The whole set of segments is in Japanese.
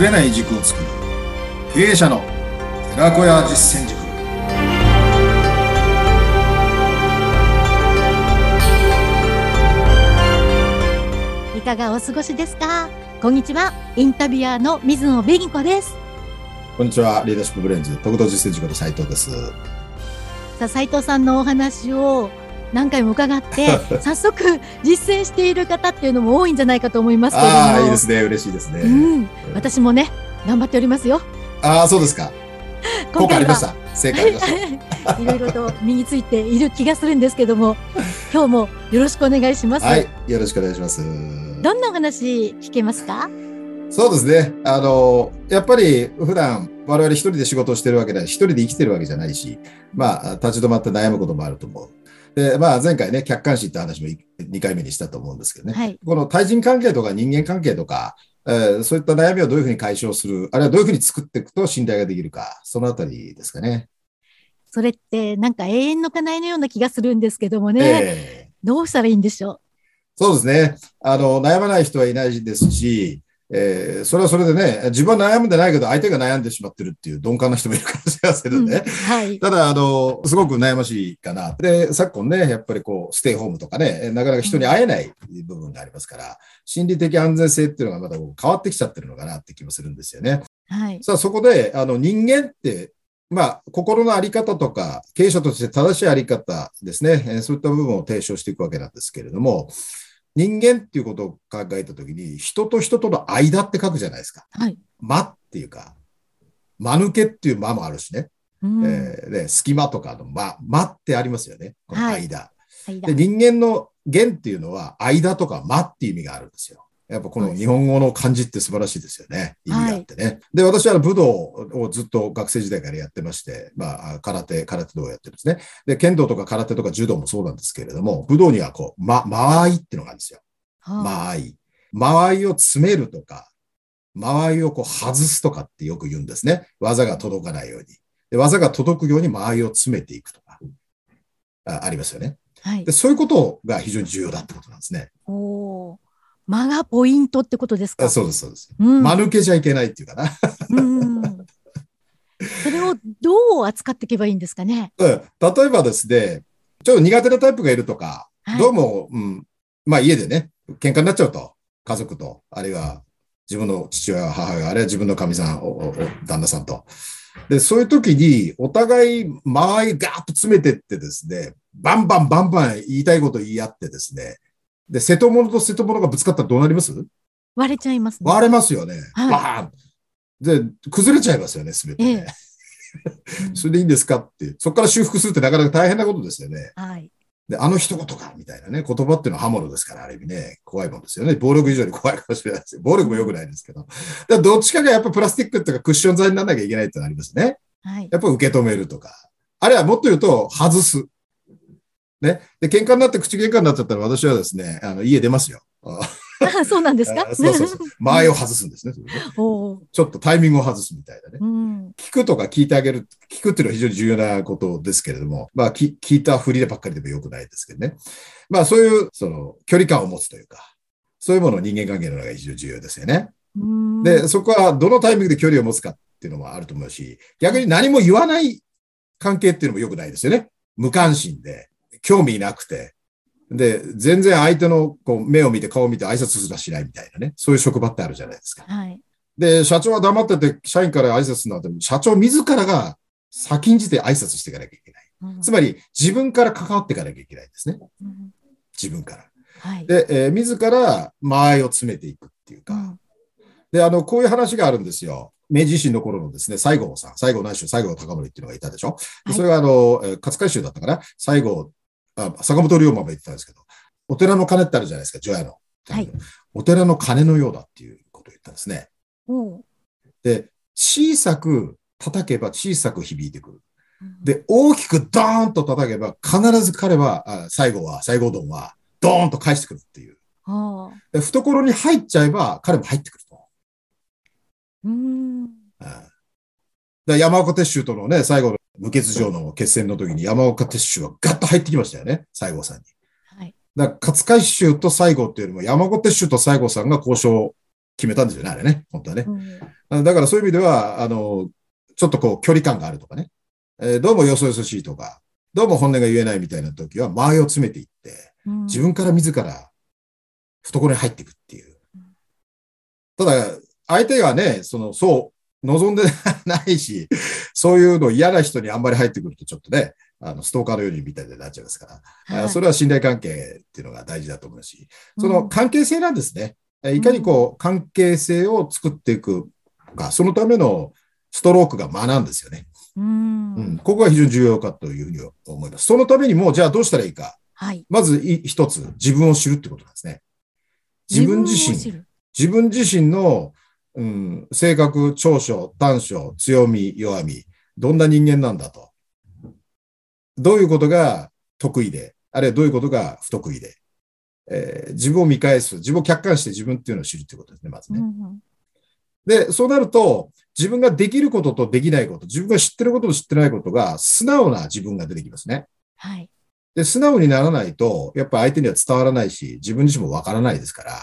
ぶれない軸を作る。経営者の寺子屋実践塾。いかがお過ごしですか？こんにちは。インタビュアーの水野紅子です。こんにちは。リーダーシップブレンズ特等実践塾の斉藤です。さあ、斉藤さんのお話を何回も伺って、早速実践している方っていうのも多いんじゃないかと思いますけれども。ああいいですね嬉しいですね、うん。私もね、頑張っておりますよ。ああそうですか 効果ありましたいろいろと身についている気がするんですけども、今日もよろしくお願いします。たはいよろしくお願いしますどんなお話聞けますか？そうですね。あの、やっぱり普段我々一人で仕事をしてるわけで、一人で生きてるわけじゃないし、まあ、立ち止まって悩むこともあると思う。で、まあ、前回ね、客観視って話も2回目にしたと思うんですけどね。はい。この対人関係とか人間関係とか、えーそういった悩みをどういうふうに解消する、あるいはどういうふうに作っていくと信頼ができるか、そのあたりですかね。それってなんか永遠の課題のような気がするんですけどもね。えーどうしたらいいんでしょそうですね。あの、悩まない人はいないですし、えーそれはそれでね、自分は悩んでないけど相手が悩んでしまってるっていう鈍感な人もいるかもしれませんね。うんはい。ただ、あの、すごく悩ましいかな。で、昨今ね、やっぱりこう、ステイホームとかね、なかなか人に会えない部分がありますから、心理的安全性っていうのがまだ変わってきちゃってるのかなって気もするんですよね。はい。さあ、そこで、あの、人間って、まあ、心のあり方とか、経営者として正しいあり方ですね、えーそういった部分を提唱していくわけなんですけれども、人間っていうことを考えたときに、人と人との間って書くじゃないですか。はい。間っていうか、間抜けっていう間もあるしね。うんえーね、隙間とかの間、間ってありますよね。このはい間。はいで、人間の間っていうのは、間とか間っていう意味があるんですよ。やっぱこの日本語の漢字って素晴らしいですよね。意味があってね。で、私は武道をずっと学生時代からやってまして、まあ、空手、空手道をやってるんですね。で、剣道とか空手とか柔道もそうなんですけれども、武道にはこう、ま、間合いっていうのがあるんですよ。はあ間合い。間合いを詰めるとか、間合いをこう外すとかってよく言うんですね。技が届かないように。で技が届くように間合いを詰めていくとか、あありますよね。はいで。そういうことが非常に重要だってことなんですね。間がポイントってことですか？あそうです、そうです。うん間抜けじゃいけないっていうかな。うんそれをどう扱っていけばいいんですかね？うん例えばですね、ちょっと苦手なタイプがいるとか、はいどうも、うん、まあ家でね、喧嘩になっちゃうと、家族と、あるいは自分の父親、母親、あるいは自分のかみさん、おおお旦那さんと。で、そういう時に、お互い間合いガーッと詰めてってですね、バンバンバンバン言いたいこと言い合ってですね、で、瀬戸物と瀬戸物がぶつかったらどうなります？割れちゃいますね。割れますよね。はいバーンで、崩れちゃいますよね、すべてね。うん それでいいんですか？って。そこから修復するってなかなか大変なことですよね。はい。で、あの一言か、みたいなね、言葉っていうのは刃物ですから、ある意味ね、怖いもんですよね。暴力以上に怖いかもしれないですよ。暴力も良くないですけど。だどっちかがやっぱプラスチックっていうかクッション材にならなきゃいけないってなりますね。はい。やっぱ受け止めるとか。あるいはもっと言うと、外す。ね。で、喧嘩になって口喧嘩になっちゃったら私はですね、あの、家出ますよ。ああそうなんですか？あそうそうそう。間合いを外すんですね。ねちょっとタイミングを外すみたいなね。うん。聞くとか聞いてあげる。聞くっていうのは非常に重要なことですけれども、まあ、き聞いたふりでばっかりでもよくないですけどね。まあ、そういう、その、距離感を持つというか、そういうものを人間関係の中で非常に重要ですよね。うんで、そこはどのタイミングで距離を持つかっていうのもあると思うし、逆に何も言わない関係っていうのも良くないですよね。無関心で、興味なくて、で、全然相手のこう目を見て顔を見て挨拶すらしないみたいなね。そういう職場ってあるじゃないですか。はい。で、社長は黙ってて、社員から挨拶するのは、社長自らが先んじて挨拶していかなきゃいけない。うんつまり、自分から関わっていかなきゃいけないんですね。うん自分から。はい。で、えー自ら間合いを詰めていくっていうか。うんで、あの、こういう話があるんですよ。明治維新の頃のですね、西郷さん、西郷内州、西郷隆盛っていうのがいたでしょ。ではいそれがあの、えー勝海舟だったかな。西郷、あ坂本龍馬も言ってたんですけど、お寺の鐘ってあるじゃないですか、除夜の。はいお寺の鐘のようだっていうことを言ったんですね。おーで、小さく叩けば小さく響いてくる。うんで、大きくドーンと叩けば必ず彼は、あ最後は、西郷どんは、ドーンと返してくるっていう。で懐に入っちゃえば彼も入ってくると。うん。うんで山岡鉄舟とのね、最後の無欠場の決戦の時に山岡鉄舟はガッと入ってきましたよね、西郷さんに。はい。だから勝海舟と西郷っていうよりも山岡鉄舟と西郷さんが交渉決めたんですよね、あれね、本当はね。うんだからそういう意味では、あの、ちょっとこう距離感があるとかね、えーどうもよそよそしいとか、どうも本音が言えないみたいな時は、間合いを詰めていって、うん自分から自ら懐に入っていくっていううん。ただ、相手がね、その、そう、望んで ないし、そういうの嫌な人にあんまり入ってくるとちょっとね、あの、ストーカーのようにみたいになっちゃいますから、はいあそれは信頼関係っていうのが大事だと思うし、そうんの関係性なんですね。えいかにこう、関係性を作っていくか、そのためのストロークが間なんですよね。うんうん、ここが非常に重要かというふうに思います。そのためにも、じゃあどうしたらいいか。はい。まずい一つ、自分を知るってことなんですね。自分自身、自分自身の、うん、性格、長所、短所、強み、弱み、どんな人間なんだと。どういうことが得意で、あるいはどういうことが不得意で、えー自分を見返す、自分を客観して自分っていうのを知るっていうことですね、まずね。うんで、そうなると、自分ができることとできないこと、自分が知ってることと知ってないことが、素直な自分が出てきますね。はい。で、素直にならないと、やっぱ相手には伝わらないし、自分自身もわからないですから、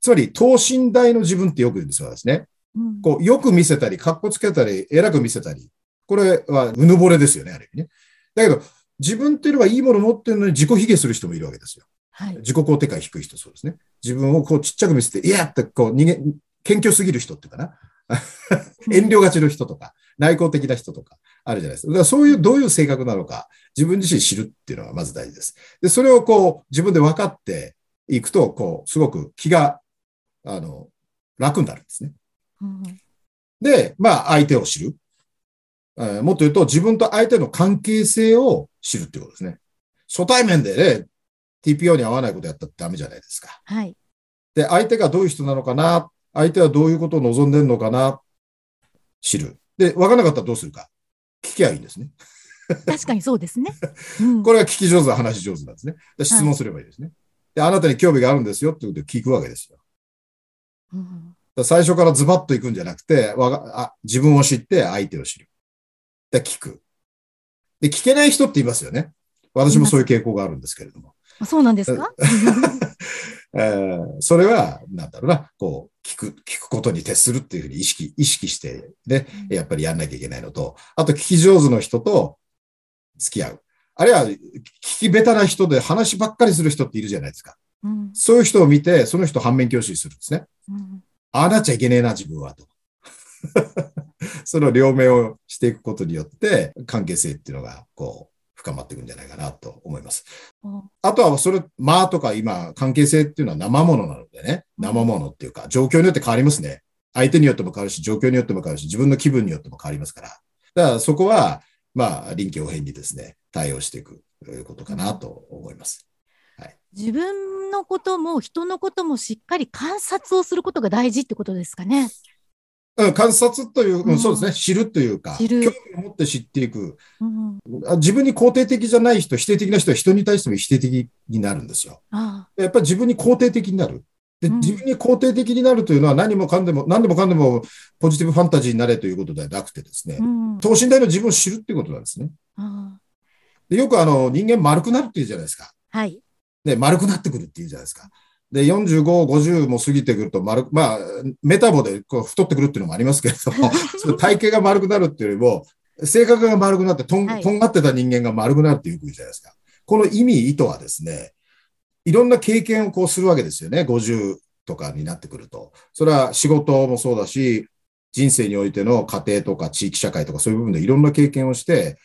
つまり、等身大の自分ってよく言うんですよ、私ね。うんこう、よく見せたり、格好つけたり、偉く見せたり。これは、うぬぼれですよね、ある意味ね。だけど、自分っていうのがいいものを持ってるのに自己卑下する人もいるわけですよ。はい。自己肯定感低い人、そうですね。自分をこうちっちゃく見せて、いやってこう逃げ、謙虚すぎる人っていうかな。遠慮がちの人とか、内向的な人とか、あるじゃないですか。だからそういう、どういう性格なのか、自分自身知るっていうのがまず大事です。で、それをこう、自分で分かっていくと、こう、すごく気が、あの、楽になるんですね。うんで、まあ、相手を知る。えーもっと言うと、自分と相手の関係性を知るっていうことですね。初対面でね、TPO に合わないことやったってダメじゃないですか。はい。で、相手がどういう人なのかな、相手はどういうことを望んでるのかな、知る。で、分からなかったらどうするか？聞きゃいいんですね。確かにそうですね。うんこれが聞き上手、話し上手なんですね。で質問すればいいですね。で、あなたに興味があるんですよってことで聞くわけですよ。うん最初からズバッと行くんじゃなくて、わがあ自分を知って相手を知る。で、聞く。で、聞けない人って言いますよね。私もそういう傾向があるんですけれども。あそうなんですか？えーそれは、なんだろうな、こう、聞く、聞くことに徹するっていうふうに意識、意識して、ね、やっぱりやんなきゃいけないのと、あと聞き上手の人と付き合う。あるいは、聞き下手な人で話ばっかりする人っているじゃないですか。うんそういう人を見て、その人反面教師にするんですね。うんああなっちゃいけねえな、自分は、と。その両面をしていくことによって、関係性っていうのが、こう、深まっていくんじゃないかなと思います。あとは、それ、まあとか今、関係性っていうのは生ものなのでね、うん生ものっていうか、状況によって変わりますね。相手によっても変わるし、状況によっても変わるし、自分の気分によっても変わりますから。だからそこは、まあ、臨機応変にですね、対応していくということかなと思います。自分のことも人のこともしっかり観察をすることが大事ってことですかね。うん、観察という、ううんん、そうですね、知るというか、興味を持って知っていく。うん、あ自分に肯定的じゃない人、否定的な人は人に対しても否定的になるんですよ。あやっぱり自分に肯定的になる。で、うん自分に肯定的になるというのは何もかんでも、何でもかんでもポジティブファンタジーになれということではなくてですねあ、う、ん、等身大の自分を知るっていうことなんですね。ああでよくあの、人間丸くなるっていうじゃないですか。はい。ね、丸くなってくるっていうじゃないですか。で、45、50も過ぎてくると丸く、まあ、メタボでこう太ってくるっていうのもありますけれども、その体型が丸くなるっていうよりも、性格が丸くなってとん、はいとんがってた人間が丸くなるっていうじゃないですか。この意味、意図はですね、いろんな経験をこうするわけですよね。50とかになってくると。それは仕事もそうだし、人生においての家庭とか地域社会とかそういう部分でいろんな経験をして、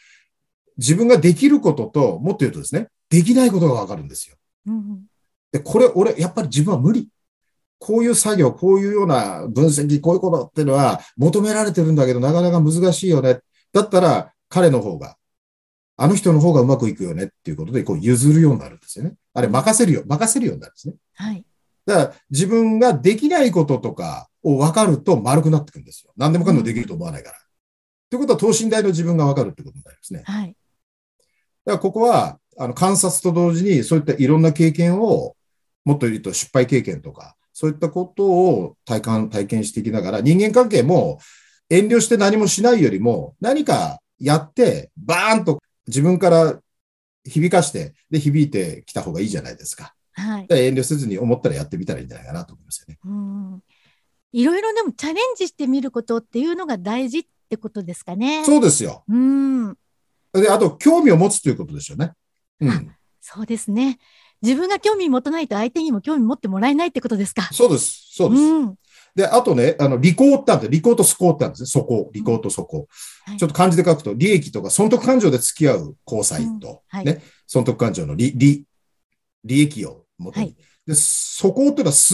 自分ができることと、もっと言うとですね、できないことがわかるんですよ。うんで、これ、俺、やっぱり自分は無理。こういう作業、こういうような分析、こういうことっていうのは求められてるんだけど、なかなか難しいよね。だったら、彼の方が、あの人の方がうまくいくよねっていうことで、こう譲るようになるんですよね。あれ、任せるよ、任せるようになるんですね。はい。だから、自分ができないこととかを分かると丸くなってくるんですよ。何でもかんでもできると思わないから。ということは、等身大の自分が分かるってことになりますね。はい。だからここは、あの、観察と同時に、そういったいろんな経験を、もっと言うと失敗経験とか、そういったことを体感、体験していきながら、人間関係も遠慮して何もしないよりも、何かやって、バーンと自分から響かして、で、響いてきた方がいいじゃないですか。はい。で遠慮せずに思ったらやってみたらいいんじゃないかなと思いますよね。うんいろいろでもチャレンジしてみることっていうのが大事ってことですかね。そうですよ。うん。で、あと、興味を持つということですよね。うん。そうですね。自分が興味持たないと相手にも興味持ってもらえないってことですか？そうです。そうです。うん。で、あとね、あの、利口ってあって、利口と素行ってあるんですね。素行。利口と素行。はいちょっと漢字で書くと、利益とか損得感情で付き合う交際と、うんはいね、損得感情の利、利、利益を元に。はいで、素行っていうのはす、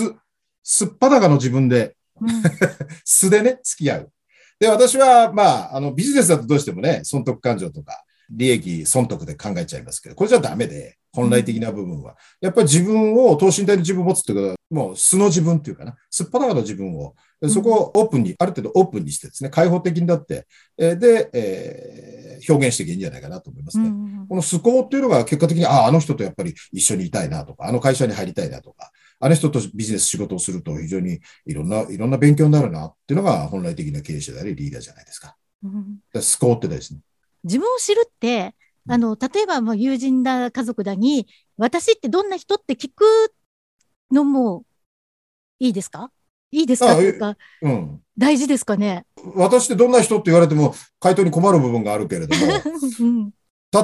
すっぱだかの自分で、うん 素でね、付き合う。で、私は、まあ、あの、ビジネスだとどうしてもね、損得感情とか、利益、損得で考えちゃいますけど、これじゃダメで、本来的な部分は。やっぱり自分を、等身大の自分を持つっていうことは、もう素の自分っていうかな、すっぱだかの自分を、でそこをオープンに、ある程度オープンにしてですね、開放的になって、えーで、えー表現していけばいいんじゃないかなと思いますね。うんこの素行っていうのが結果的に、ああ、あの人とやっぱり一緒にいたいなとか、あの会社に入りたいなとか、あの人とビジネス仕事をすると非常にいろんな、いろんな勉強になるなっていうのが本来的な経営者でありリーダーじゃないですか。うんだから素行って大事ね。自分を知るって、あの、例えばもう友人だ、家族だに、私ってどんな人って聞くのもいいですか？いいですか？あというか、うん。大事ですかね？私ってどんな人って言われても回答に困る部分があるけれども、うん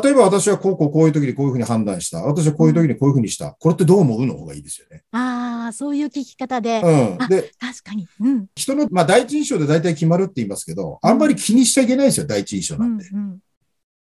例えば私はこうこうこういう時にこういうふうに判断した。私はこういう時にこういうふうにした。これってどう思うの方がいいですよね。ああ、そういう聞き方で、うん。あで、確かに。うん。人の、まあ第一印象で大体決まるって言いますけど、あんまり気にしちゃいけないんですよ、第一印象うなんんて。うん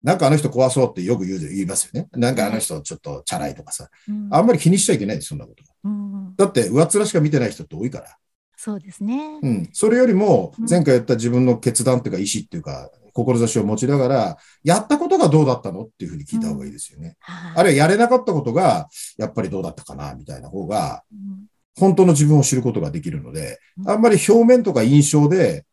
なんかあの人怖そうってよく言う言いますよね。なんかあの人ちょっとチャラいとかさ。うんあんまり気にしちゃいけないです、そんなこと。うんだって上っ面しか見てない人って多いから。そうですね。うん。それよりもうん、前回言った自分の決断っていうか意思っていうか、志を持ちながら、やったことがどうだったのっていうふうに聞いた方がいいですよね。はいあるいはやれなかったことが、やっぱりどうだったかな、みたいな方が、うん本当の自分を知ることができるので、うんあんまり表面とか印象で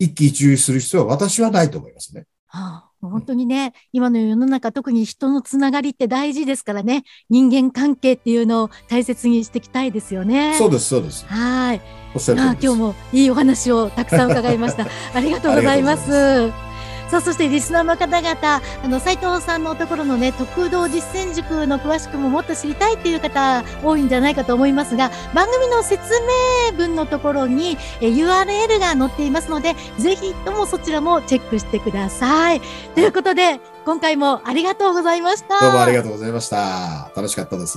一喜一憂する必要は私はないと思いますね。はあ、本当にね、今の世の中、特に人のつながりって大事ですからね、人間関係っていうのを大切にしていきたいですよね。そうです、そうです。はい。おっしゃる通ありです。今日もいいお話をたくさん伺いました。ありがとうございます。さあ、そしてリスナーの方々、あの、斉藤さんのところのね、特道実践塾の詳しくももっと知りたいっていう方多いんじゃないかと思いますが、番組の説明文のところにえ URL が載っていますので、ぜひともそちらもチェックしてください。ということで、今回もありがとうございました。どうもありがとうございました。楽しかったです。